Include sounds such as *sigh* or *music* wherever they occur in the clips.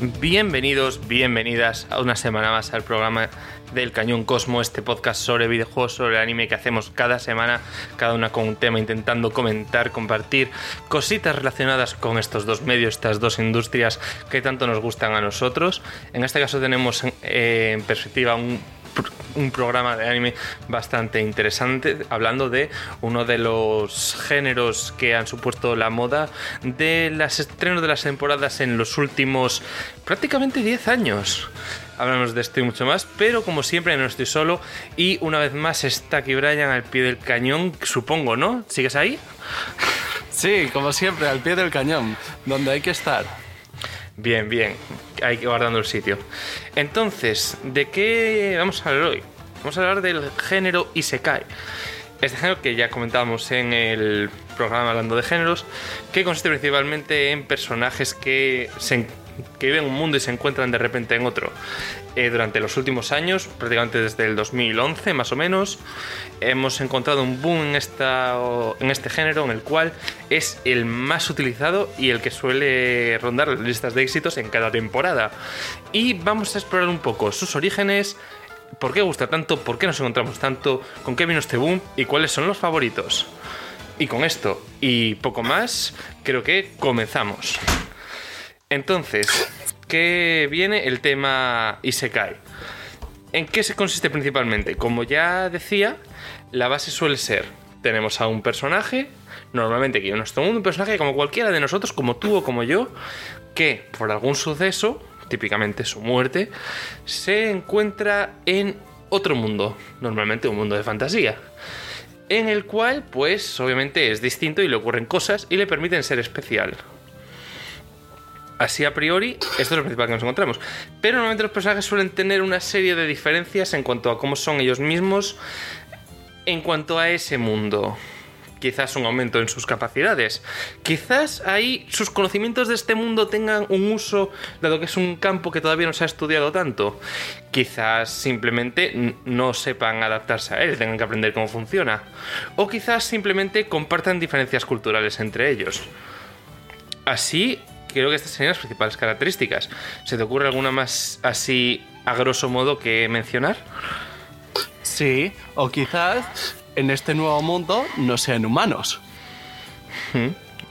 Bienvenidos, bienvenidas a una semana más al programa del Cañón Cosmo, este podcast sobre videojuegos, sobre anime que hacemos cada semana, cada una con un tema, intentando comentar, compartir cositas relacionadas con estos dos medios, estas dos industrias que tanto nos gustan a nosotros. En este caso tenemos eh, en perspectiva un un programa de anime bastante interesante, hablando de uno de los géneros que han supuesto la moda de los estrenos de las temporadas en los últimos prácticamente 10 años. Hablamos de esto y mucho más, pero como siempre no estoy solo y una vez más está aquí Brian al pie del cañón, supongo, ¿no? ¿Sigues ahí? Sí, como siempre, al pie del cañón, donde hay que estar. Bien, bien, hay que guardando el sitio. Entonces, ¿de qué vamos a hablar hoy? Vamos a hablar del género Isekai. Este género que ya comentábamos en el programa hablando de géneros, que consiste principalmente en personajes que se que viven un mundo y se encuentran de repente en otro. Eh, durante los últimos años, prácticamente desde el 2011 más o menos, hemos encontrado un boom en, en este género en el cual es el más utilizado y el que suele rondar las listas de éxitos en cada temporada. Y vamos a explorar un poco sus orígenes, por qué gusta tanto, por qué nos encontramos tanto, con qué vino este boom y cuáles son los favoritos. Y con esto y poco más, creo que comenzamos. Entonces, ¿qué viene el tema Isekai? ¿En qué se consiste principalmente? Como ya decía, la base suele ser, tenemos a un personaje, normalmente que nuestro mundo, un personaje como cualquiera de nosotros, como tú o como yo, que por algún suceso, típicamente su muerte, se encuentra en otro mundo, normalmente un mundo de fantasía, en el cual pues obviamente es distinto y le ocurren cosas y le permiten ser especial. Así a priori, esto es lo principal que nos encontramos. Pero normalmente los personajes suelen tener una serie de diferencias en cuanto a cómo son ellos mismos, en cuanto a ese mundo. Quizás un aumento en sus capacidades. Quizás ahí sus conocimientos de este mundo tengan un uso, dado que es un campo que todavía no se ha estudiado tanto. Quizás simplemente no sepan adaptarse a él, tengan que aprender cómo funciona. O quizás simplemente compartan diferencias culturales entre ellos. Así, creo que estas serían las principales características. ¿Se te ocurre alguna más así a grosso modo que mencionar? Sí, o quizás en este nuevo mundo no sean humanos.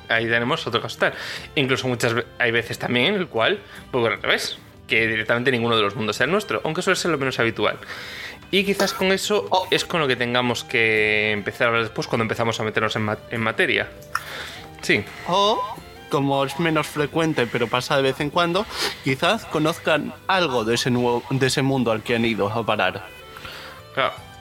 Ahí tenemos otro caso tal. Incluso muchas hay veces también en el cual, pues al revés, que directamente ninguno de los mundos sea el nuestro, aunque suele ser lo menos habitual. Y quizás con eso oh. es con lo que tengamos que empezar a hablar después cuando empezamos a meternos en, en materia. Sí. O como es menos frecuente, pero pasa de vez en cuando, quizás conozcan algo de ese, nuevo, de ese mundo al que han ido a parar.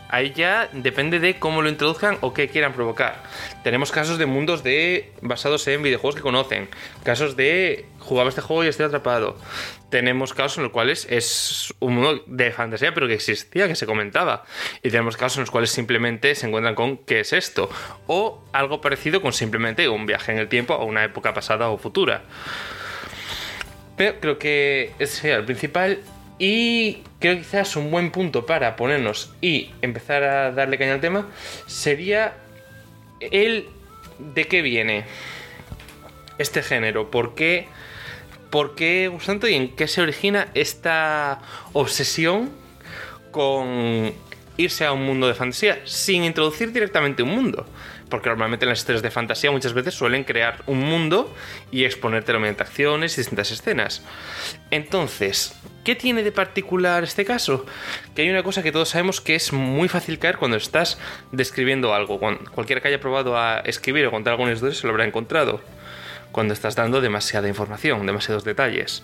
Ahí ya depende de cómo lo introduzcan o qué quieran provocar. Tenemos casos de mundos de basados en videojuegos que conocen, casos de jugaba este juego y estoy atrapado. Tenemos casos en los cuales es un mundo de fantasía, pero que existía, que se comentaba. Y tenemos casos en los cuales simplemente se encuentran con ¿qué es esto? O algo parecido con simplemente un viaje en el tiempo a una época pasada o futura. Pero creo que el principal. Y creo que quizás un buen punto para ponernos y empezar a darle caña al tema sería el de qué viene este género, por qué ¿Por qué y en qué se origina esta obsesión con irse a un mundo de fantasía sin introducir directamente un mundo? Porque normalmente en las historias de fantasía muchas veces suelen crear un mundo y exponértelo mediante acciones y distintas escenas. Entonces, ¿qué tiene de particular este caso? Que hay una cosa que todos sabemos que es muy fácil caer cuando estás describiendo algo. Cualquiera que haya probado a escribir o contar alguna historia se lo habrá encontrado cuando estás dando demasiada información, demasiados detalles.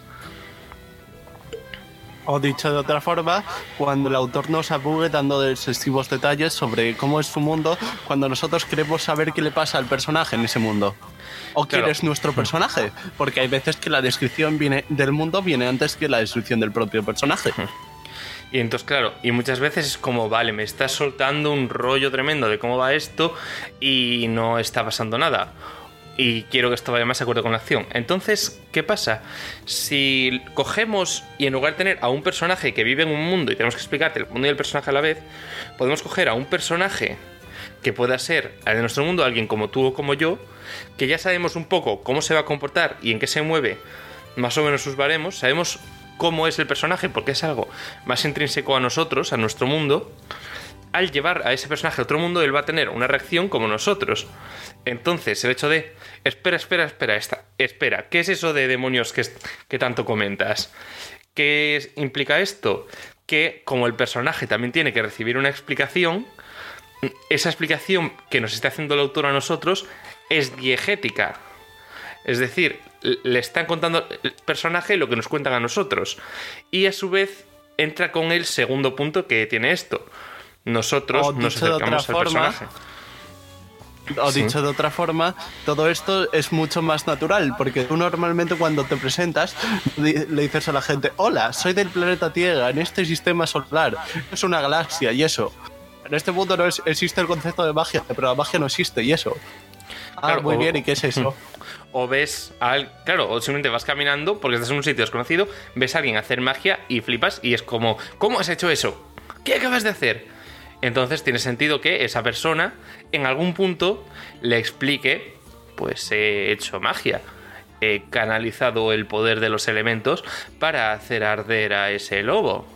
O dicho de otra forma, cuando el autor nos abugue dando excesivos detalles sobre cómo es su mundo, cuando nosotros queremos saber qué le pasa al personaje en ese mundo. O quién Claro. es nuestro personaje, porque hay veces que la descripción viene del mundo viene antes que la descripción del propio personaje. Y entonces, claro, y muchas veces es como, vale, me estás soltando un rollo tremendo de cómo va esto y no está pasando nada. Y quiero que esto vaya más de acuerdo con la acción. Entonces, ¿qué pasa? Si cogemos y en lugar de tener a un personaje que vive en un mundo y tenemos que explicarte el mundo y el personaje a la vez, podemos coger a un personaje que pueda ser de nuestro mundo, alguien como tú o como yo, que ya sabemos un poco cómo se va a comportar y en qué se mueve más o menos sus baremos, sabemos cómo es el personaje, porque es algo más intrínseco a nosotros, a nuestro mundo. Al llevar a ese personaje a otro mundo, él va a tener una reacción como nosotros. Entonces, el hecho de, espera, espera, espera, esta, espera, ¿qué es eso de demonios que, que tanto comentas? ¿Qué es- implica esto? Que como el personaje también tiene que recibir una explicación, esa explicación que nos está haciendo el autor a nosotros es diegética. Es decir, le están contando el personaje lo que nos cuentan a nosotros. Y a su vez entra con el segundo punto que tiene esto. Nosotros nos acercamos al forma, personaje. O Sí. dicho de otra forma, todo esto es mucho más natural, porque tú normalmente cuando te presentas le dices a la gente, hola, soy del planeta Tierra, en este sistema solar, es una galaxia y eso. En este mundo no es- existe el concepto de magia, pero la magia no existe y eso. Ah, Claro, muy o- bien, ¿y qué es eso? *laughs* O ves al. Claro, o simplemente vas caminando porque estás en un sitio desconocido, ves a alguien hacer magia y flipas y es como, ¿cómo has hecho eso? ¿Qué acabas de hacer? Entonces tiene sentido que esa persona en algún punto le explique, pues he hecho magia. He canalizado el poder de los elementos para hacer arder a ese lobo.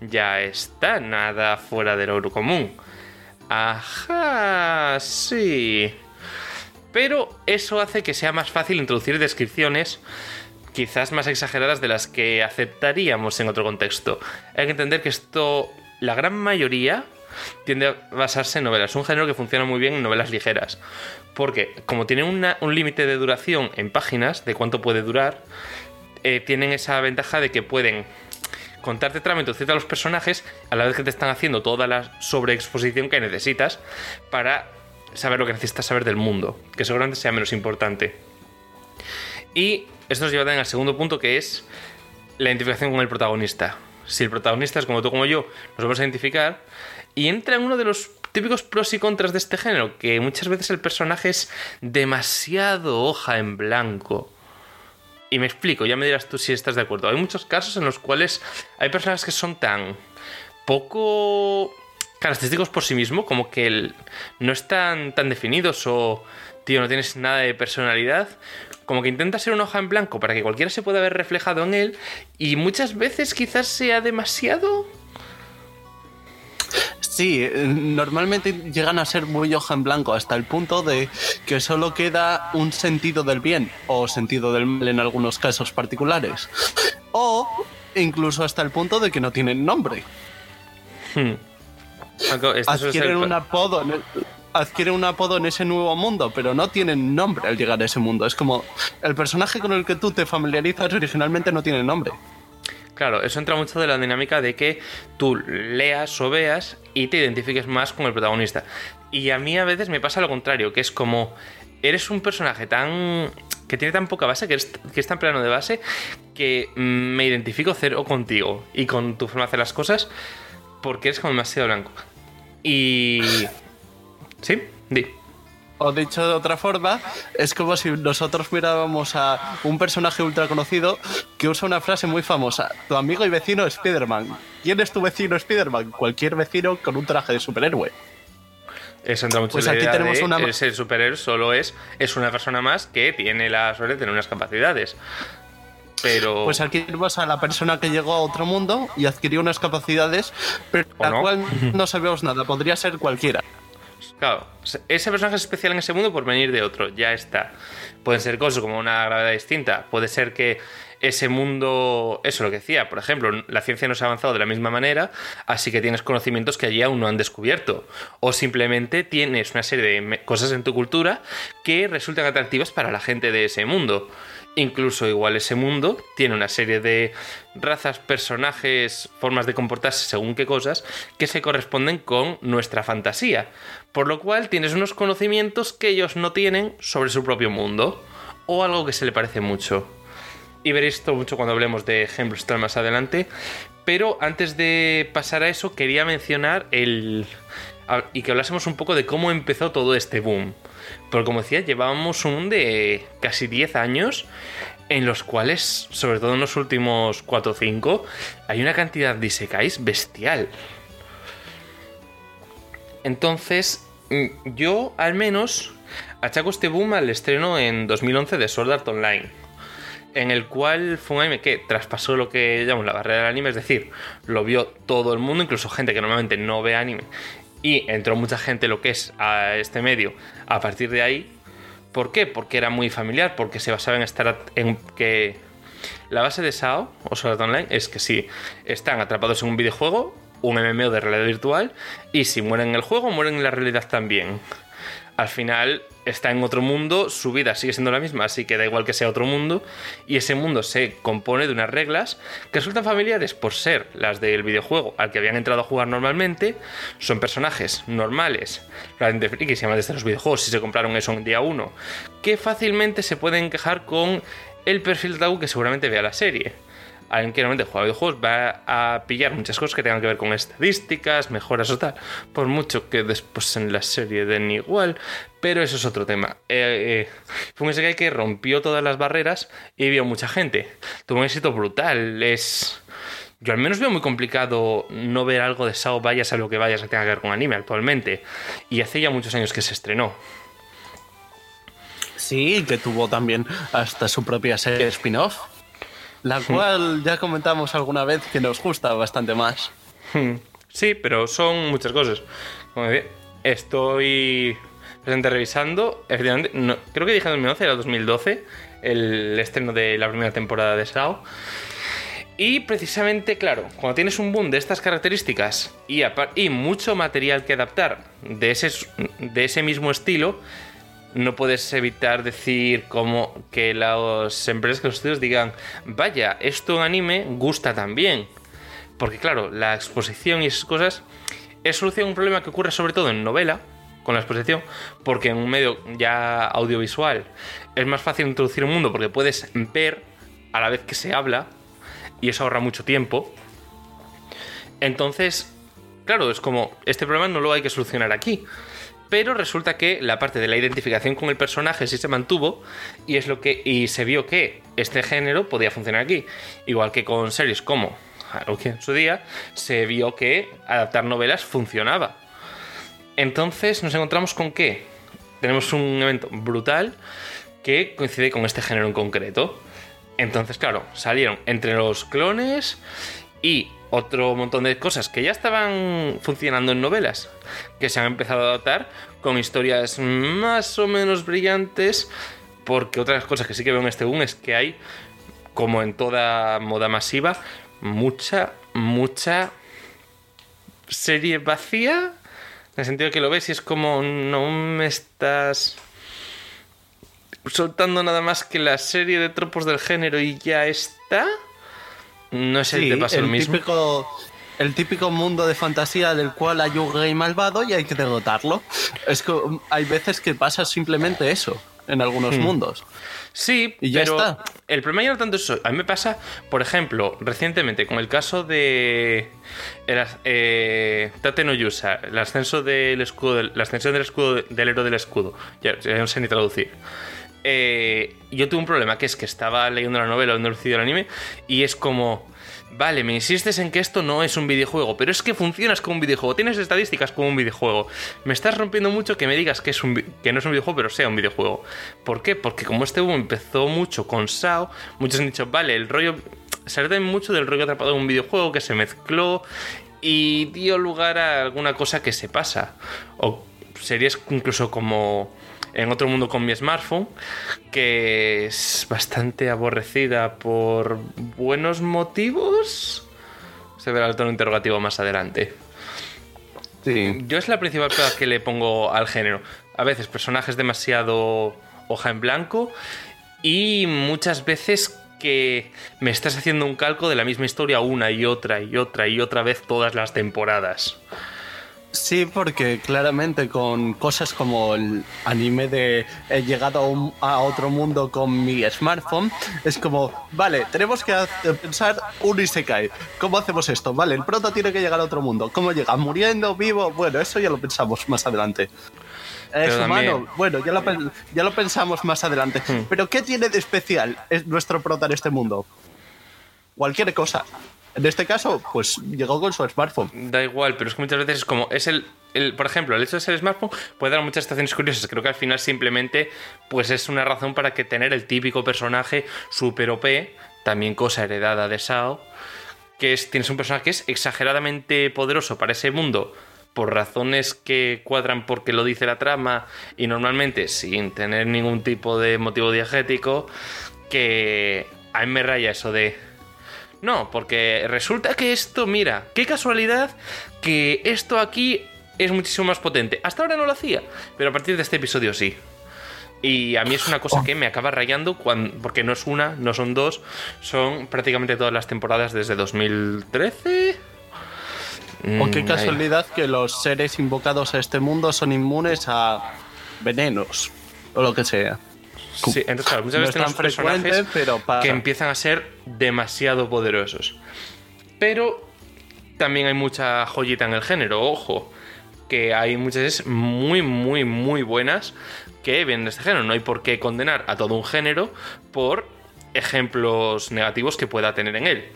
Ya está, nada fuera de lo común. Ajá, sí. Pero eso hace que sea más fácil introducir descripciones quizás más exageradas de las que aceptaríamos en otro contexto. Hay que entender que esto, la gran mayoría, tiende a basarse en novelas. Es un género que funciona muy bien en novelas ligeras. Porque como tienen una- un límite de duración en páginas, de cuánto puede durar, eh, tienen esa ventaja de que pueden contarte trama, introducirte a los personajes, a la vez que te están haciendo toda la sobreexposición que necesitas para saber lo que necesitas saber del mundo, que seguramente sea menos importante. Y esto nos lleva también al segundo punto, que es la identificación con el protagonista. Si el protagonista es como tú como yo, nos vamos a identificar. Y entra en uno de los típicos pros y contras de este género, que muchas veces el personaje es demasiado hoja en blanco. Y me explico, ya me dirás tú si estás de acuerdo. Hay muchos casos en los cuales hay personajes que son tan poco característicos por sí mismo, como que el- no están tan definidos o, tío, no tienes nada de personalidad, como que intenta ser una hoja en blanco para que cualquiera se pueda ver reflejado en él y muchas veces quizás sea demasiado... Sí, eh, normalmente llegan a ser muy hoja en blanco hasta el punto de que solo queda un sentido del bien o sentido del mal en algunos casos particulares. O incluso hasta el punto de que no tienen nombre. Hmm. Este Adquieren un apodo en el- adquieren un apodo en ese nuevo mundo, pero no tienen nombre al llegar a ese mundo. Es como el personaje con el que tú te familiarizas originalmente no tiene nombre. Claro, eso entra mucho de la dinámica de que tú leas o veas y te identifiques más con el protagonista. Y a mí a veces me pasa lo contrario, que es como eres un personaje tan que tiene tan poca base, que, eres- que es tan plano de base, que me identifico cero contigo y con tu forma de hacer las cosas porque eres como demasiado blanco. Y... ¿Sí? Di. O dicho de otra forma, es como si nosotros miráramos a un personaje ultra conocido que usa una frase muy famosa. Tu amigo y vecino Spider-Man. ¿Quién es tu vecino Spider-Man? Cualquier vecino con un traje de superhéroe. Eso entra mucho Pues en la aquí idea tenemos de una- el ser superhéroe solo es, es una persona más que tiene la suerte de tener unas capacidades. Pero... Pues aquí tenemos a la persona que llegó a otro mundo y adquirió unas capacidades, pero ¿O la no? cual *laughs* no sabemos nada. Podría ser cualquiera. Claro, ese personaje es especial en ese mundo por venir de otro, ya está. Pueden ser cosas como una gravedad distinta, puede ser que ese mundo, eso lo que decía, por ejemplo, la ciencia no se ha avanzado de la misma manera, así que tienes conocimientos que allí aún no han descubierto. O simplemente tienes una serie de cosas en tu cultura que resultan atractivas para la gente de ese mundo. Incluso igual ese mundo tiene una serie de razas, personajes, formas de comportarse según qué cosas que se corresponden con nuestra fantasía. Por lo cual tienes unos conocimientos que ellos no tienen sobre su propio mundo. O algo que se le parece mucho. Y veréis esto mucho cuando hablemos de ejemplos más adelante. Pero antes de pasar a eso, quería mencionar el. y que hablásemos un poco de cómo empezó todo este boom. Porque como decía, llevábamos un de casi 10 años en los cuales, sobre todo en los últimos 4 o 5, hay una cantidad de isekais bestial. Entonces, mm, yo al menos achaco este boom al estreno en 2011 de Sword Art Online, en el cual fue un anime que traspasó lo que llamamos la barrera del anime, es decir, lo vio todo el mundo, incluso gente que normalmente no ve anime, y entró mucha gente lo que es a este medio a partir de ahí. ¿Por qué? Porque era muy familiar, porque se basaba en estar en que la base de SAO o Sword Online es que si están atrapados en un videojuego, un MMO de realidad virtual, y si mueren en el juego, mueren en la realidad también. Al final está en otro mundo, su vida sigue siendo la misma, así que da igual que sea otro mundo, y ese mundo se compone de unas reglas que resultan familiares por ser las del videojuego al que habían entrado a jugar normalmente, son personajes normales, realmente frikis y amantes de los videojuegos, si se compraron eso en día 1, que fácilmente se pueden quejar con el perfil de algo que seguramente vea la serie alguien que normalmente juega videojuegos va a pillar muchas cosas que tengan que ver con estadísticas, mejoras o tal, por mucho que después en la serie den igual, pero eso es otro tema. Eh, eh, fue un SKI que rompió todas las barreras y vio mucha gente. Tuvo un éxito brutal, es... Yo al menos veo muy complicado no ver algo de Sao vayas a lo que vayas que tenga que ver con anime actualmente. Y hace ya muchos años que se estrenó. Sí, que tuvo también hasta su propia serie spin-off la cual ya comentamos alguna vez que nos gusta bastante más. Sí, pero son muchas cosas. Como estoy presente revisando, efectivamente, creo que dije 2011, era 2012, el estreno de la primera temporada de SAO. Y precisamente, claro, cuando tienes un boom de estas características y, y mucho material que adaptar de ese, de ese mismo estilo, no puedes evitar decir como que las empresas, que los estudios digan, vaya, esto en anime gusta también. Porque claro, la exposición y esas cosas es solución a un problema que ocurre sobre todo en novela, con la exposición, porque en un medio ya audiovisual es más fácil introducir un mundo porque puedes ver a la vez que se habla y eso ahorra mucho tiempo. Entonces, claro, es como, este problema no lo hay que solucionar aquí pero resulta que la parte de la identificación con el personaje sí se mantuvo y es lo que y se vio que este género podía funcionar aquí, igual que con series como Haruki en su día se vio que adaptar novelas funcionaba. Entonces nos encontramos con que tenemos un evento brutal que coincide con este género en concreto. Entonces, claro, salieron entre los clones y otro montón de cosas que ya estaban funcionando en novelas, que se han empezado a adaptar con historias más o menos brillantes, porque otras cosas que sí que veo en este boom es que hay, como en toda moda masiva, mucha, mucha serie vacía, en el sentido que lo ves y es como, no me estás soltando nada más que la serie de tropos del género y ya está. No sé si te pasa el lo mismo. Típico, el típico mundo de fantasía del cual hay un rey malvado y hay que derrotarlo. Es que hay veces que pasa simplemente eso en algunos hmm. mundos. Sí, y ya pero está. el problema ya no tanto eso. A mí me pasa, por ejemplo, recientemente con el caso de el, eh, Tate no Yusa, el ascenso del escudo, la ascensión del escudo del héroe del escudo. Ya, no sé ni traducir. Eh, yo tuve un problema que es que estaba leyendo la novela o el anime y es como, vale, me insistes en que esto no es un videojuego, pero es que funcionas como un videojuego, tienes estadísticas como un videojuego. Me estás rompiendo mucho que me digas que, es que no es un videojuego, pero sea un videojuego. ¿Por qué? Porque como este boom empezó mucho con SAO, muchos han dicho, vale, el rollo... Se mucho del rollo atrapado en un videojuego que se mezcló y dio lugar a alguna cosa que se pasa. O series incluso como en otro mundo con mi smartphone, que es bastante aborrecida por buenos motivos. Se verá el tono interrogativo más adelante. Sí. Yo es la principal pega que le pongo al género. A veces personajes demasiado hoja en blanco y muchas veces que me estás haciendo un calco de la misma historia una y otra y otra y otra vez todas las temporadas. Sí, porque claramente con cosas como el anime de he llegado a, un- a otro mundo con mi smartphone, es como, vale, tenemos que hacer- pensar un Isekai. ¿Cómo hacemos esto? Vale, el prota tiene que llegar a otro mundo. ¿Cómo llega? ¿Muriendo? ¿Vivo? Bueno, eso ya lo pensamos más adelante. ¿Es Pero humano? también- Bueno, ya lo, ya lo pensamos más adelante. Hmm. Pero ¿qué tiene de especial es nuestro prota en este mundo? Cualquier cosa. En este caso, pues llegó con su smartphone. Da igual, pero es que muchas veces es como. Es el, el- por ejemplo, el hecho de ser smartphone puede dar muchas situaciones curiosas. Creo que al final simplemente pues es una razón para que tener el típico personaje super OP, también cosa heredada de Sao, que es, tienes un personaje que es exageradamente poderoso para ese mundo por razones que cuadran porque lo dice la trama y normalmente sin tener ningún tipo de motivo diegético, que a mí me raya eso de... No, porque resulta que esto, mira, qué casualidad que esto aquí es muchísimo más potente. Hasta ahora no lo hacía, pero a partir de este episodio sí. Y a mí es una cosa que me acaba rayando cuando, porque no es una, no son dos, son prácticamente todas las temporadas desde 2013. O qué Mm, casualidad que los seres invocados a este mundo son inmunes a venenos o lo que sea. Sí, entonces claro, muchas No veces tenemos personajes pero que empiezan a ser demasiado poderosos. Pero también hay mucha joyita en el género, ojo, que hay muchas veces muy, muy, muy buenas que vienen de este género. No hay por qué condenar a todo un género por ejemplos negativos que pueda tener en él.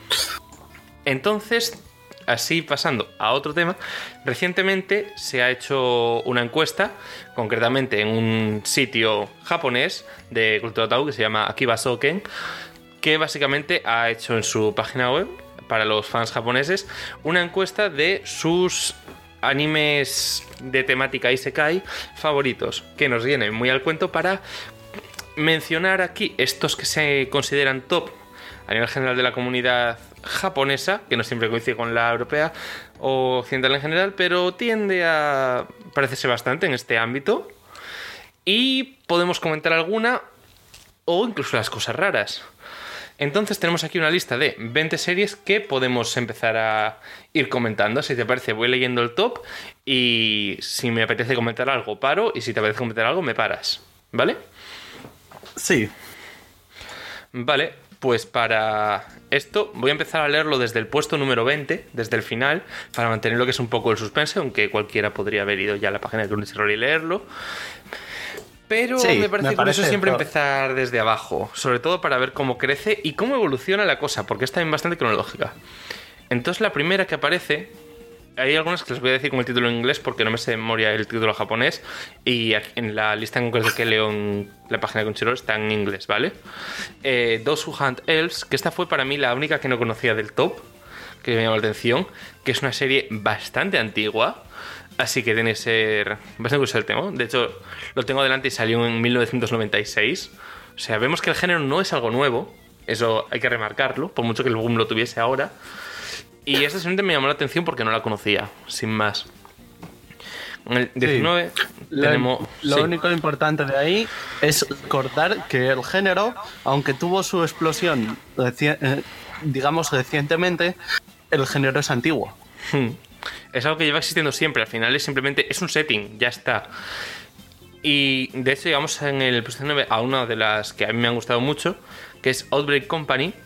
Entonces, así pasando a otro tema, recientemente se ha hecho una encuesta, concretamente en un sitio japonés de cultura otaku que se llama Akiba Soken, que básicamente ha hecho en su página web, para los fans japoneses, una encuesta de sus animes de temática Isekai favoritos, que nos vienen muy al cuento para mencionar aquí estos que se consideran top a nivel general de la comunidad japonesa, que no siempre coincide con la europea o occidental en general, pero tiende a parecerse bastante en este ámbito. Y podemos comentar alguna o incluso las cosas raras. Entonces tenemos aquí una lista de 20 series que podemos empezar a ir comentando. Si te parece, voy leyendo el top y si me apetece comentar algo, paro y si te apetece comentar algo, me paras. ¿Vale? Sí. Vale, pues para esto voy a empezar a leerlo desde el puesto número 20, desde el final, para mantener lo que es un poco el suspense, aunque cualquiera podría haber ido ya a la página de Crunchyroll y leerlo. Pero Sí, me parece me curioso parece siempre todo. empezar desde abajo, sobre todo para ver cómo crece y cómo evoluciona la cosa, porque es también bastante cronológica. Entonces la primera que aparece, hay algunas que les voy a decir con el título en inglés porque no me sé de memoria el título japonés y en la lista en concreto que leo en la página de Crunchyroll está en inglés, ¿vale? Eh, Those Who Hunt Elves, que esta fue para mí la única que no conocía del top, que me llamó la atención, que es una serie bastante antigua, así que tiene que ser bastante curioso el tema. De hecho, lo tengo delante y salió en 1996. O sea, vemos que el género no es algo nuevo, eso hay que remarcarlo, por mucho que el boom lo tuviese ahora. Y esta simplemente me llamó la atención porque no la conocía, sin más. En el 19 Lo, tenemos... lo sí. único importante de ahí es recordar que el género, aunque tuvo su explosión, eh, digamos, recientemente, el género es antiguo. Hmm. Es algo que lleva existiendo siempre. Al final es simplemente es un setting, ya está. Y de hecho llegamos en el puesto 9 a una de las que a mí me han gustado mucho, que es Outbreak Company, que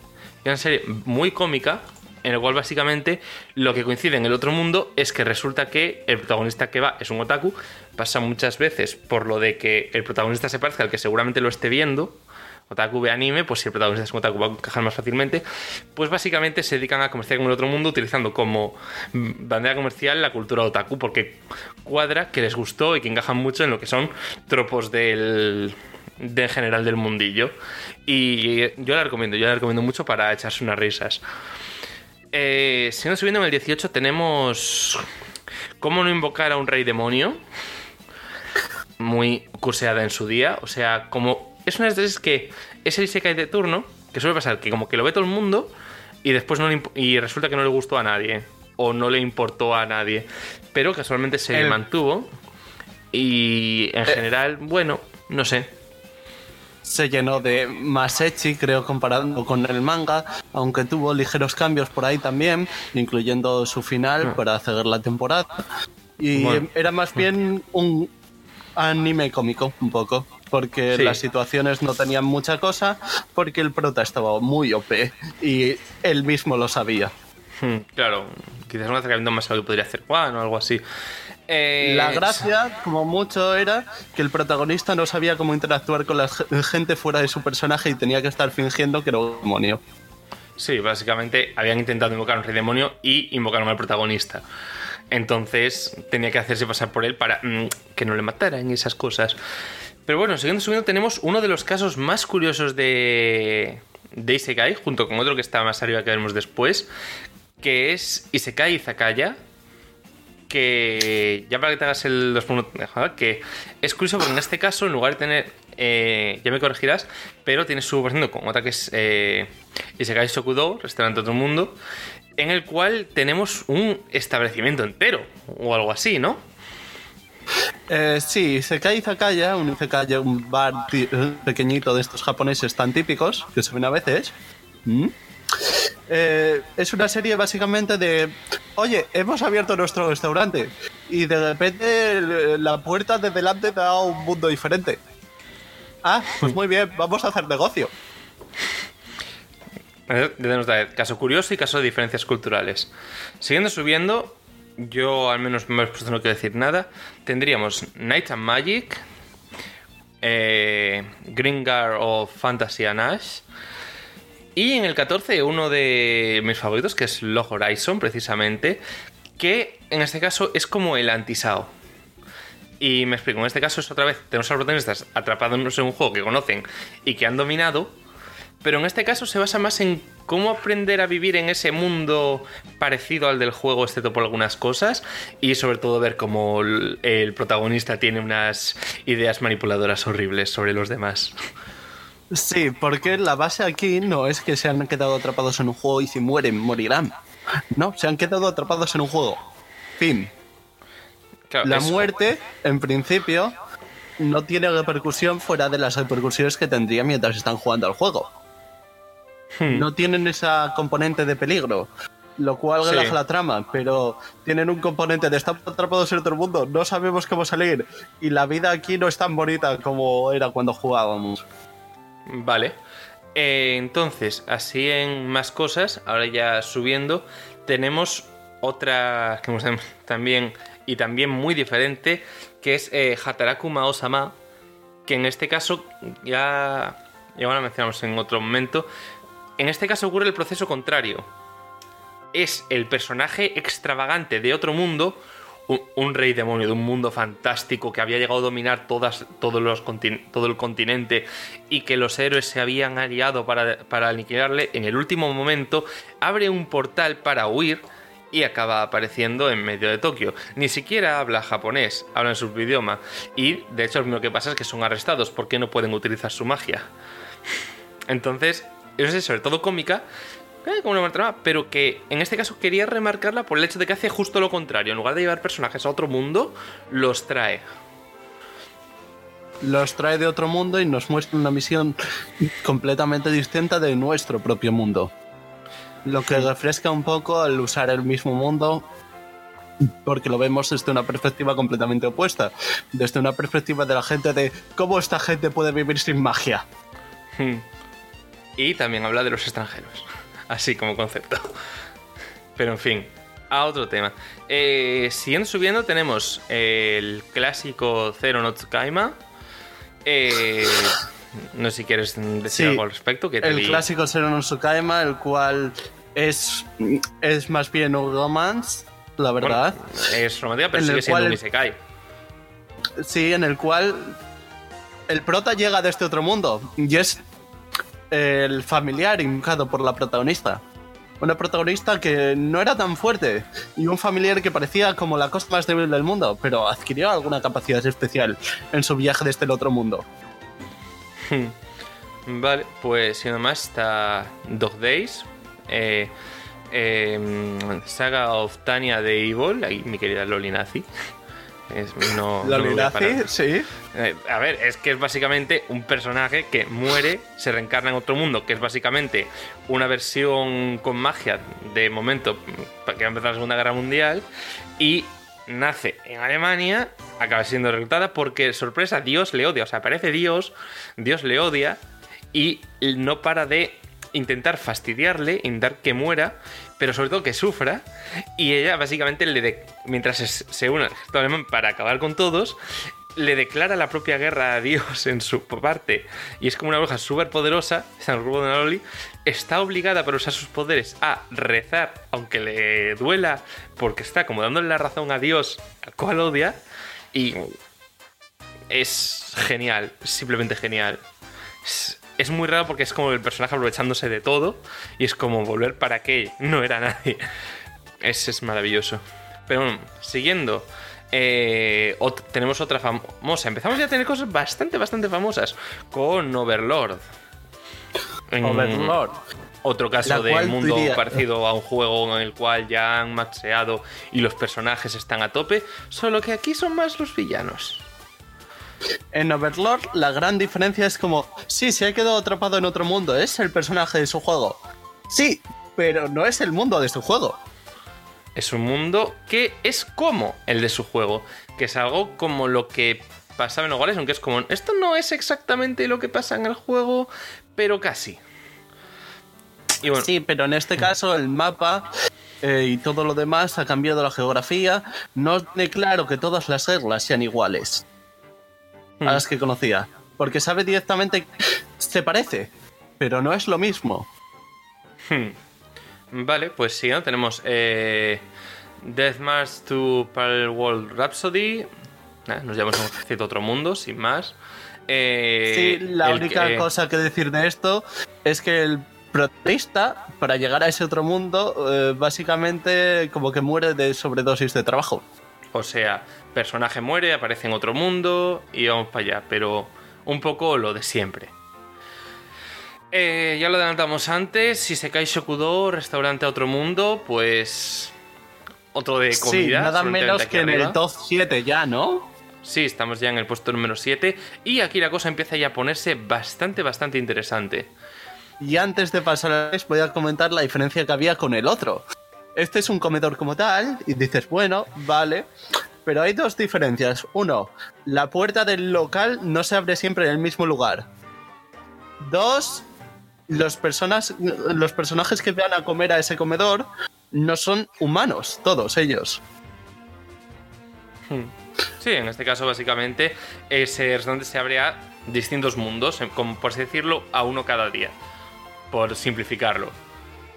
es una serie muy cómica, en la cual básicamente lo que coincide en el otro mundo es que resulta que el protagonista que va es un otaku, pasa muchas veces por lo de que el protagonista se parezca al que seguramente lo esté viendo, otaku ve anime, pues si el protagonista es un otaku va a encajar más fácilmente, pues básicamente se dedican a comerciar con el otro mundo utilizando como bandera comercial la cultura otaku, porque cuadra que les gustó y que encajan mucho en lo que son tropos del de general del mundillo. Y yo la recomiendo, yo la recomiendo mucho para echarse unas risas. Eh, siendo subiendo en el 18 tenemos ¿Cómo no invocar a un rey demonio? muy curseada en su día. O sea, como es una de esas que es el Isekai de turno, que suele pasar que como que lo ve todo el mundo y después no le y resulta que no le gustó a nadie o no le importó a nadie, pero casualmente se El- mantuvo y en general, bueno, no sé. Se llenó de más ecchi, creo, comparando con el manga, aunque tuvo ligeros cambios por ahí también, incluyendo su final para cerrar la temporada. Y Bueno. era más bien un anime cómico, un poco, porque Sí. las situaciones no tenían mucha cosa, porque el prota estaba muy OP y él mismo lo sabía. Hmm, Claro, quizás un acercamiento más a lo que podría hacer Juan o algo así. Eh, La gracia, como mucho, era que el protagonista no sabía cómo interactuar con la ge- gente fuera de su personaje y tenía que estar fingiendo que era un demonio. Sí, básicamente habían intentado invocar a un rey demonio y invocaron al protagonista. Entonces tenía que hacerse pasar por él para mm, que no le mataran y esas cosas. Pero bueno, siguiendo subiendo, tenemos uno de los casos más curiosos de, de Isekai, junto con otro que está más arriba que veremos después, que es Isekai Izakaya. Que ya para que te hagas el 2.0, que es curioso porque en este caso, en lugar de tener, eh, ya me corregirás, pero tiene su versión con otra que es eh, Isekai Shokudo, restaurante otro mundo, en el cual tenemos un establecimiento entero o algo así, ¿no? Eh, sí, Sekai Izakaya, un Izakaya, un bar eh, pequeñito de estos japoneses tan típicos que se ven a veces. Eh, es una serie básicamente de, oye, hemos abierto nuestro restaurante y de repente la puerta de delante da un mundo diferente. Ah, pues muy bien, vamos a hacer negocio. Caso curioso y caso de diferencias culturales. Siguiendo subiendo, yo al menos no quiero decir nada. Tendríamos Night and Magic, eh, Gringar o Fantasy and Ash. Y en el 14, uno de mis favoritos, que es Log Horizon, precisamente, que en este caso es como el anti-SAO. Y me explico, en este caso es otra vez, tenemos a los protagonistas atrapados en un juego que conocen y que han dominado, pero en este caso se basa más en cómo aprender a vivir en ese mundo parecido al del juego, excepto por algunas cosas, y sobre todo ver cómo el, protagonista tiene unas ideas manipuladoras horribles sobre los demás. Sí, porque la base aquí no es que se han quedado atrapados en un juego y si mueren, morirán. No, se han quedado atrapados en un juego. Fin. Claro, La muerte, en principio, no tiene repercusión fuera de las repercusiones que tendría mientras están jugando al juego. Hmm. No tienen esa componente de peligro, lo cual Sí. relaja la trama, pero tienen un componente de estar atrapados en otro mundo, no sabemos cómo salir, y la vida aquí no es tan bonita como era cuando jugábamos. Vale. Eh, entonces, así en más cosas, ahora ya subiendo, tenemos otra que también y también muy diferente, que es eh, Hataraku que en este caso ya, ya lo mencionamos en otro momento. En este caso ocurre el proceso contrario. Es el personaje extravagante de otro mundo, un, rey demonio de un mundo fantástico que había llegado a dominar todas, todos los todo el continente y que los héroes se habían aliado para, para aniquilarle. En el último momento abre un portal para huir y acaba apareciendo en medio de Tokio. Ni siquiera habla japonés, habla en su idioma. Y de hecho lo primero que pasa es que son arrestados porque no pueden utilizar su magia. Entonces, es sobre todo cómica, eh, como una pero que en este caso quería remarcarla por el hecho de que hace justo lo contrario. En lugar de llevar personajes a otro mundo, los trae. Los trae de otro mundo y nos muestra una misión completamente distinta de nuestro propio mundo. Lo que refresca un poco al usar el mismo mundo porque lo vemos desde una perspectiva completamente opuesta, desde una perspectiva de la gente de cómo esta gente puede vivir sin magia. Hmm. Y también habla de los extranjeros, así como concepto. Pero en fin, a otro tema. Eh, siguiendo subiendo tenemos el clásico Zero no Tsukaima. Eh, no sé si quieres decir Sí, algo al respecto. Que El vi- clásico Zero no Tsukaima, el cual es, es más bien un romance, la Bueno, verdad. es romántica, pero en sigue siendo un Isekai. Sí, en el cual el prota llega de este otro mundo y es el familiar invocado por la protagonista. una protagonista que no era tan fuerte y un familiar que parecía como la cosa más débil del mundo, pero adquirió alguna capacidad especial en su viaje desde el otro mundo. Vale, pues si más está Dog Days, eh, em, Saga of Tania de Evil, ahí mi querida Loli Nazi. Es, no, *laughs* sí. Eh, a ver, es que es básicamente un personaje que muere, se reencarna en otro mundo, que es básicamente una versión con magia de momento que va a empezar la Segunda Guerra Mundial y nace en Alemania, acaba siendo reclutada porque, sorpresa, Dios le odia. O sea, aparece Dios, Dios le odia y no para de intentar fastidiarle, intentar que muera, pero sobre todo que sufra. Y ella básicamente le de, mientras se une al ejército alemán para acabar con todos, le declara la propia guerra a Dios en su parte. Y es como una bruja súper poderosa, San Rubo de Naloli, está obligada para usar sus poderes a rezar, aunque le duela, porque está como dándole la razón a Dios, al cual odia. Y es genial, simplemente genial. Es muy raro porque es como el personaje aprovechándose de todo y es como volver para que no era nadie. *laughs* Ese es maravilloso. Pero bueno, siguiendo. Eh, tenemos otra famosa. Empezamos ya a tener cosas bastante, bastante famosas. Con Overlord. Overlord. Otro caso de mundo parecido a un juego en el cual ya han maxeado y los personajes están a tope. Solo que aquí son más los villanos. En Overlord la gran diferencia es como, sí, se ha quedado atrapado en otro mundo, es el personaje de su juego. Sí, pero no es el mundo de su juego. Es un mundo que es como el de su juego, que es algo como lo que pasaba en Hogares, aunque es como, esto no es exactamente lo que pasa en el juego, pero casi. Sí, pero en este caso el mapa eh, y todo lo demás ha cambiado la geografía. No tiene claro que todas las reglas sean iguales a las que conocía. Porque sabe directamente se parece, pero no es lo mismo. Hmm. Vale, pues sí, ¿no? tenemos eh, Deathmatch to Parallel World Rhapsody. nos llevamos a un otro mundo, sin más. Eh, sí, la única cosa que decir de esto es que el protagonista, para llegar a ese otro mundo, eh, básicamente como que muere de sobredosis de trabajo. O sea, personaje muere, aparece en otro mundo y vamos para allá, pero un poco lo de siempre. Eh, ya lo adelantamos antes, si se cae Shokudo, restaurante a otro mundo, pues otro de comida. Sí, nada menos que en el top 7 ya, ¿no? Sí, estamos ya en el puesto número 7 y aquí la cosa empieza ya a ponerse bastante, bastante interesante. Y antes de pasar a voy a comentar la diferencia que había con el otro. Este es un comedor como tal y dices, bueno, vale, pero hay dos diferencias. Uno, la puerta del local no se abre siempre en el mismo lugar. Dos, los, personas, los personajes que van a comer a ese comedor no son humanos, todos ellos. Hmm. Sí, en este caso básicamente ese restaurante se abre a distintos mundos, como por así decirlo, a uno cada día, por simplificarlo.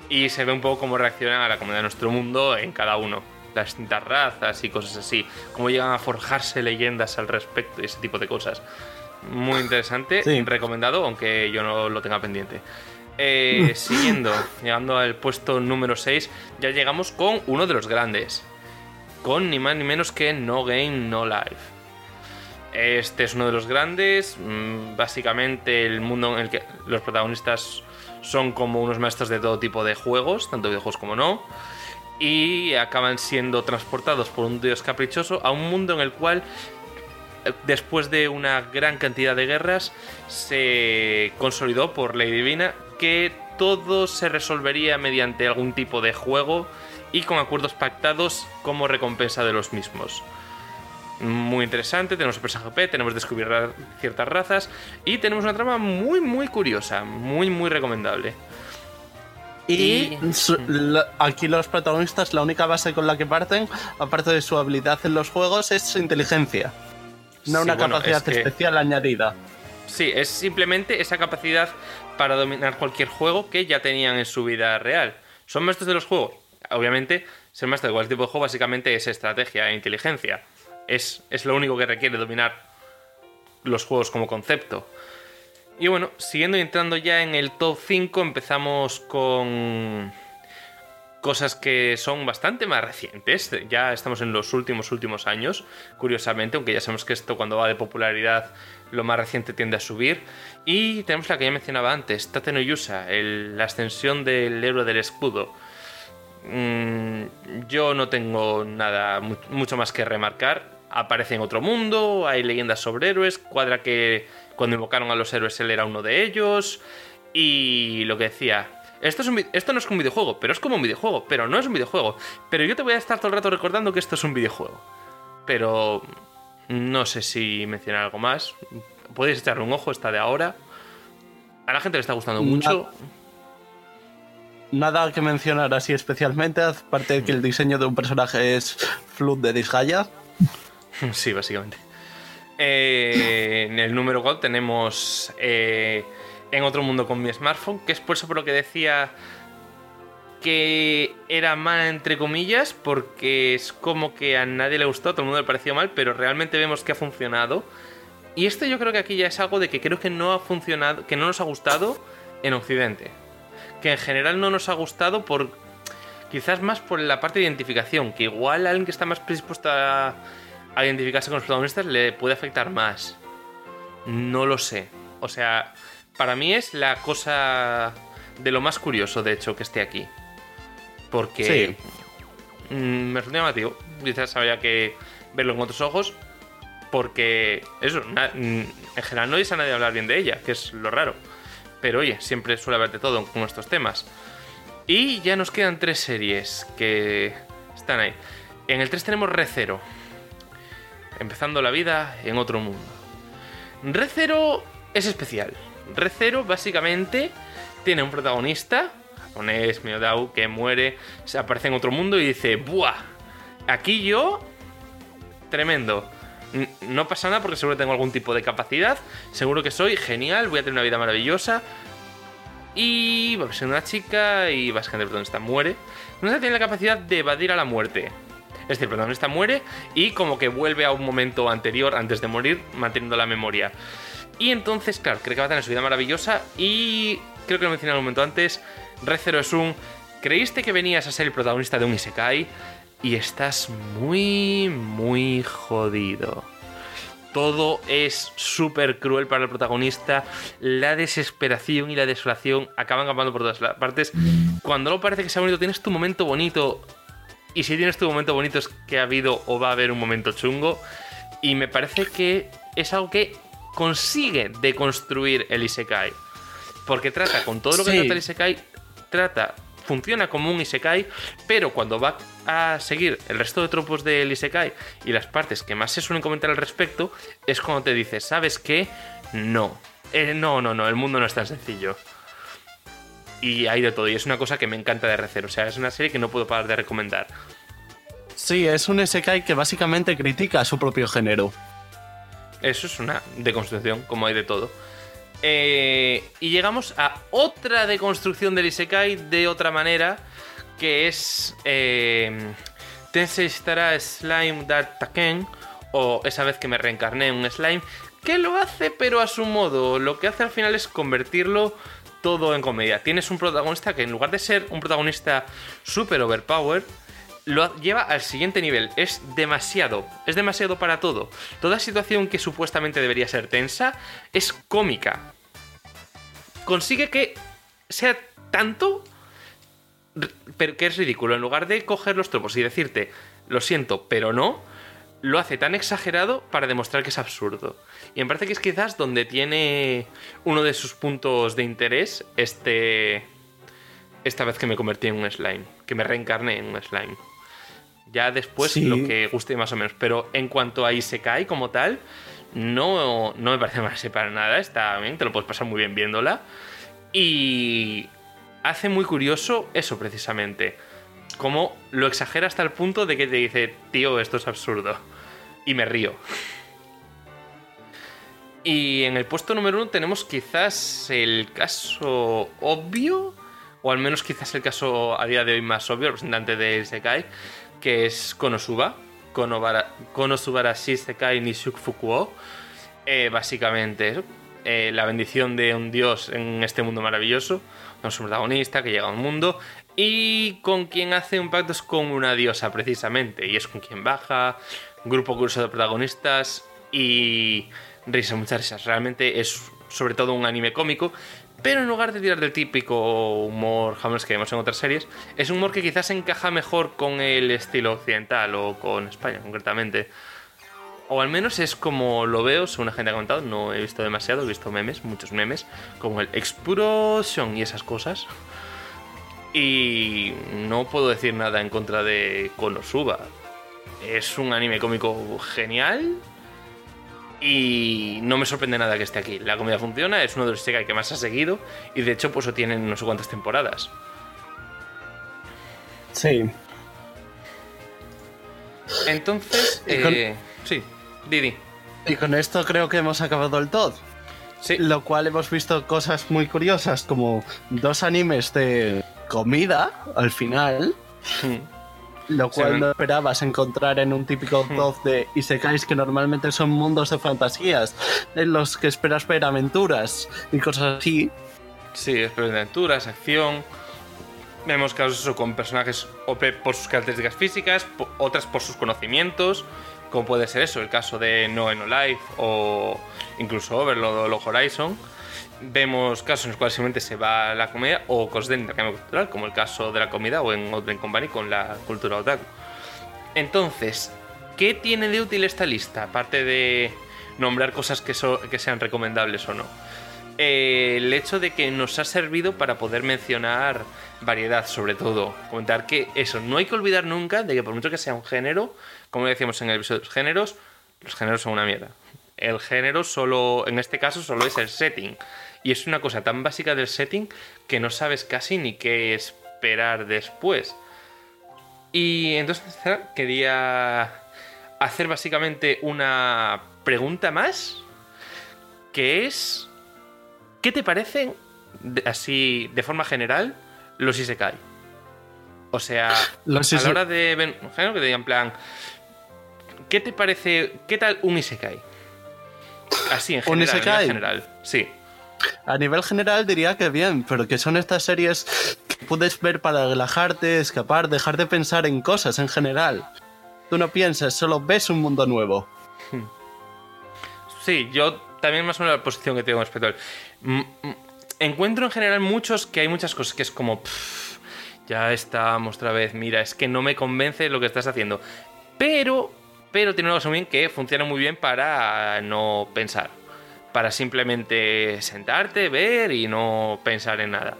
Y se ve un poco cómo reaccionan a la comunidad de nuestro mundo en cada uno las distintas razas y cosas así, cómo llegan a forjarse leyendas al respecto y ese tipo de cosas. Muy *laughs* interesante, recomendado, aunque yo no lo tenga pendiente. Eh, *laughs* siguiendo, llegando al puesto número 6, ya llegamos con uno de los grandes, con ni más ni menos que No Game No Life. Este es uno de los grandes, mm, básicamente el mundo en el que los protagonistas son como unos maestros de todo tipo de juegos, tanto videojuegos como no y acaban siendo transportados por un dios caprichoso a un mundo en el cual eh, después de una gran cantidad de guerras se consolidó por ley divina que todo se resolvería mediante algún tipo de juego y con acuerdos pactados como recompensa de los mismos. Muy interesante, tenemos el personaje tenemos descubrir ciertas razas y tenemos una trama muy muy curiosa, muy muy recomendable. Y aquí los protagonistas, la única base con la que parten, aparte de su habilidad en los juegos, es su inteligencia. No una capacidad especial añadida. Sí, es simplemente esa capacidad para dominar cualquier juego que ya tenían en su vida real. ¿Son maestros de los juegos? Obviamente, ser maestro de cualquier tipo de juego básicamente es estrategia e inteligencia. Es, es lo único que requiere dominar los juegos como concepto. Y bueno, siguiendo y entrando ya en el top 5, empezamos con cosas que son bastante más recientes. Ya estamos en los últimos, últimos años, curiosamente, aunque ya sabemos que esto cuando va de popularidad, lo más reciente tiende a subir. Y tenemos la que ya mencionaba antes, Tate la ascensión del héroe del escudo. Mm, yo no tengo nada mucho más que remarcar. Aparece en otro mundo, hay leyendas sobre héroes, cuadra que cuando invocaron a los héroes él era uno de ellos. Y lo que decía, esto, es esto no es un videojuego, pero es como un videojuego, pero no es un videojuego. Pero yo te voy a estar todo el rato recordando que esto es un videojuego. Pero no sé si mencionar algo más. Podéis echarle un ojo, está de ahora. A la gente le está gustando mucho. Nada que mencionar así especialmente, aparte de que el diseño de un personaje es Flood de Disgaea. *laughs* Sí, básicamente. Eh, en el número 4 tenemos eh, En otro mundo con mi smartphone, que es por eso por lo que decía que era mal entre comillas, porque es como que a nadie le gustó, a todo el mundo le pareció mal, pero realmente vemos que ha funcionado. Y esto yo creo que aquí ya es algo de que creo que no ha funcionado, que no nos ha gustado en Occidente. Que en general no nos ha gustado por quizás más por la parte de identificación, que igual alguien que está más predispuesto a a identificarse con los protagonistas le puede afectar más. No lo sé. O sea, para mí es la cosa de lo más curioso, de hecho, que esté aquí. Porque mm, me resulta llamativo. Quizás habría que verlo con otros ojos. Porque eso, mm, en general no dice a nadie hablar bien de ella, que es lo raro. Pero oye, siempre suele haber de todo con estos temas. Y ya nos quedan tres series que están ahí. En el 3 tenemos Recero empezando la vida en otro mundo. Recero es especial. Recero básicamente tiene un protagonista, japonés, Miodau, que muere, se aparece en otro mundo y dice, ¡buah! Aquí yo, tremendo. No pasa nada porque seguro tengo algún tipo de capacidad, seguro que soy genial, voy a tener una vida maravillosa. Y va a ser una chica y básicamente el protagonista muere. No tiene la capacidad de evadir a la muerte. Es decir, el protagonista muere y como que vuelve a un momento anterior antes de morir, manteniendo la memoria. Y entonces, claro, cree que va a tener su vida maravillosa y creo que lo mencioné en un momento antes, Recero es un... Creíste que venías a ser el protagonista de un Isekai y estás muy, muy jodido. Todo es súper cruel para el protagonista. La desesperación y la desolación acaban campando por todas las partes. Cuando no parece que sea bonito, tienes tu momento bonito y si tienes tu momento bonito es que ha habido o va a haber un momento chungo. Y me parece que es algo que consigue deconstruir el Isekai. Porque trata con todo lo que trata el Isekai, trata, funciona como un Isekai, pero cuando va a seguir el resto de tropos del Isekai y las partes que más se suelen comentar al respecto, es cuando te dice, ¿sabes qué? No. Eh, no, no, no, el mundo no es tan sencillo y hay de todo. Y es una cosa que me encanta de Recer. O sea, es una serie que no puedo parar de recomendar. Sí, es un SK que básicamente critica a su propio género. Eso es una deconstrucción, como hay de todo. Eh, y llegamos a otra deconstrucción del Isekai de otra manera, que es eh, Tensei estará Slime Dat Taken, o esa vez que me reencarné en un slime, que lo hace pero a su modo. Lo que hace al final es convertirlo todo en comedia. Tienes un protagonista que en lugar de ser un protagonista super overpowered, lo lleva al siguiente nivel. Es demasiado, es demasiado para todo. Toda situación que supuestamente debería ser tensa es cómica. Consigue que sea tanto que es ridículo. En lugar de coger los tropos y decirte, lo siento, pero no, lo hace tan exagerado para demostrar que es absurdo. Y me parece que es quizás donde tiene uno de sus puntos de interés este esta vez que me convertí en un slime, que me reencarné en un slime. Ya después lo que guste más o menos, pero en cuanto a Isekai como tal, no, no me parece más para nada, está bien, te lo puedes pasar muy bien viéndola. Y hace muy curioso eso precisamente como lo exagera hasta el punto de que te dice, tío, esto es absurdo. Y me río. Y en el puesto número uno tenemos quizás el caso obvio, o al menos quizás el caso a día de hoy más obvio, representante de Sekai, que es Konosuba. Konosubarashi Sekai Nishuk Fukuo. Eh, básicamente, eh, la bendición de un dios en este mundo maravilloso. Un protagonista que llega a un mundo y con quien hace un pacto es con una diosa precisamente. Y es con quien baja, grupo curioso de protagonistas y risas, muchas risas. Realmente es sobre todo un anime cómico, pero en lugar de tirar del típico humor japonés que vemos en otras series, es un humor que quizás encaja mejor con el estilo occidental o con España concretamente. O al menos es como lo veo, según la gente ha comentado, no he visto demasiado, he visto memes, muchos memes, como el Explosion y esas cosas. Y no puedo decir nada en contra de Konosuba. Es un anime cómico genial, y no me sorprende nada que esté aquí. La comedia funciona, es uno de los Isekai que más ha seguido y de hecho pues lo tienen no sé cuántas temporadas. Sí. Entonces, Y con- eh, sí, Didi. Y con esto creo que hemos acabado el todo. Sí, Lo cual hemos visto cosas muy curiosas como dos animes de comida al final. Lo cual no esperabas encontrar en un típico top de Isekais que normalmente son mundos de fantasías en los que esperas ver aventuras y cosas así. sí, es de aventuras, acción. Vemos casos eso, con personajes OP por sus características físicas, po- otras por sus conocimientos, como puede ser eso, el caso de No No Life o incluso Overlord o Horizon. Vemos casos en los cuales simplemente se va la comedia o cosas de intercambio cultural, como el caso de la comida o en Open Company con la cultura otaku. Entonces, ¿qué tiene de útil esta lista? Aparte de nombrar cosas que, so- que sean recomendables o no. Eh, el hecho de que nos ha servido para poder mencionar variedad, sobre todo. Comentar que eso, no hay que olvidar nunca de que por mucho que sea un género, como decíamos en el episodio de los géneros, los géneros son una mierda. El género solo, en este caso, solo es el setting. Y es una cosa tan básica del setting que no sabes casi ni qué esperar después. Y entonces quería hacer básicamente una pregunta más, que es, ¿qué te parecen, así de forma general, los Isekai? O sea, Los a la hora de ver un género que te digan en plan, ¿qué te parece, qué tal un Isekai? Así, en ¿Un general, nivel isekai? general, sí. A nivel general diría que bien, pero que son estas series que puedes ver para relajarte, escapar, dejar de pensar en cosas en general. Tú no piensas, solo ves un mundo nuevo. Sí, yo también más o menos la posición que tengo respecto al... Mm, mm, Encuentro en general muchos que hay muchas cosas que es como... "Pff, ya estamos otra vez, mira, es que no me convence lo que estás haciendo. Pero, pero tiene una cosa muy bien que funciona muy bien para no pensar. Para simplemente sentarte, ver y no pensar en nada.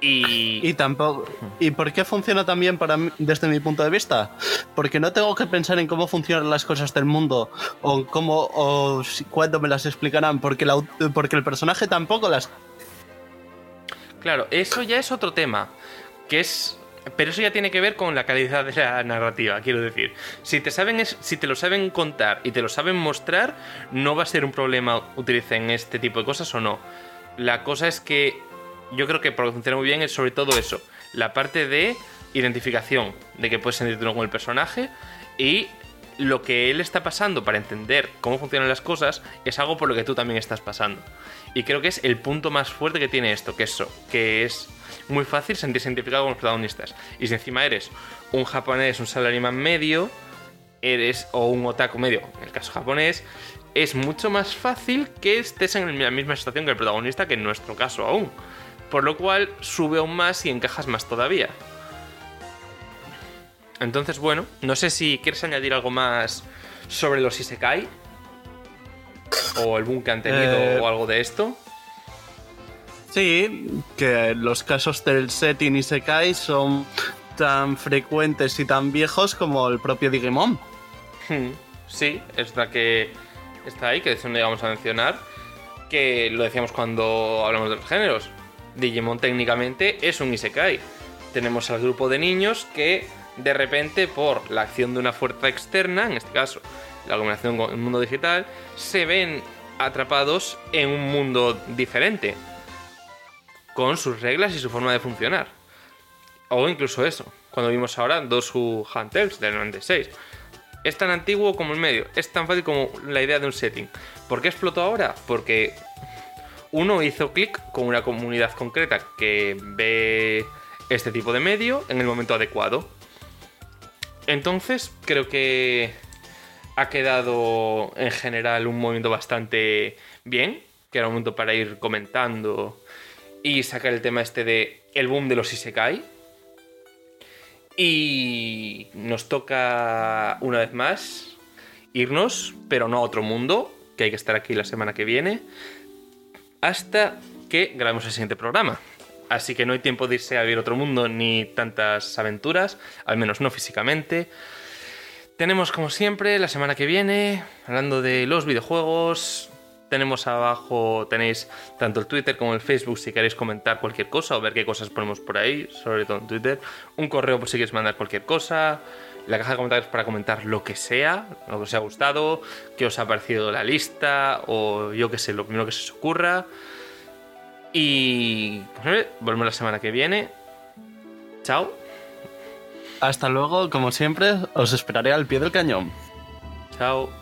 Y... Y tampoco. ¿Y por qué funciona también para mí, desde mi punto de vista? Porque no tengo que pensar en cómo funcionan las cosas del mundo o cómo o si- cuándo me las explicarán, porque, la porque el personaje tampoco las. Claro, eso ya es otro tema. Que es. Pero eso ya tiene que ver con la calidad de la narrativa, quiero decir. Si te, saben si te lo saben contar y te lo saben mostrar, no va a ser un problema utilicen este tipo de cosas o no. La cosa es que yo creo que por lo que funciona muy bien es sobre todo eso. La parte de identificación, de que puedes sentirte uno con el personaje y lo que él está pasando para entender cómo funcionan las cosas es algo por lo que tú también estás pasando. Y creo que es el punto más fuerte que tiene esto, que eso, que es muy fácil sentirse identificado con los protagonistas. Y si encima eres un japonés, un salaryman medio, eres o un otaku medio, en el caso japonés, es mucho más fácil que estés en la misma situación que el protagonista, que en nuestro caso aún. Por lo cual sube aún más y encajas más todavía. Entonces, bueno, no sé si quieres añadir algo más sobre los Isekai. O el boom que han tenido Eh, o algo de esto. Sí, que los casos del setting y Sekai son tan frecuentes y tan viejos como el propio Digimon. Hmm, Sí, es la que está ahí, que es donde vamos a mencionar. Que lo decíamos cuando hablamos de los géneros. Digimon técnicamente es un Isekai. Tenemos al grupo de niños que de repente por la acción de una fuerza externa, en este caso la combinación con el mundo digital, se ven atrapados en un mundo diferente. Con sus reglas y su forma de funcionar. O incluso eso, cuando vimos ahora dos Who Hunters del 96. Es tan antiguo como el medio, es tan fácil como la idea de un setting. ¿Por qué explotó ahora? Porque uno hizo clic con una comunidad concreta que ve este tipo de medio en el momento adecuado. Entonces, creo que ha quedado en general un movimiento bastante bien, que era un momento para ir comentando y sacar el tema este de el boom de los Isekai. Y nos toca una vez más irnos, pero no a otro mundo, que hay que estar aquí la semana que viene, hasta que grabemos el siguiente programa. Así que no hay tiempo de irse a ver otro mundo ni tantas aventuras, al menos no físicamente. Tenemos como siempre la semana que viene, hablando de los videojuegos, tenemos abajo, tenéis tanto el Twitter como el Facebook si queréis comentar cualquier cosa o ver qué cosas ponemos por ahí, sobre todo en Twitter. Un correo por si queréis mandar cualquier cosa. La caja de comentarios para comentar lo que sea, lo que os ha gustado, qué os ha parecido la lista o yo qué sé, lo primero que se os ocurra. Y pues, volvemos la semana que viene. Chao. Hasta luego, como siempre, os esperaré al pie del cañón. Chao.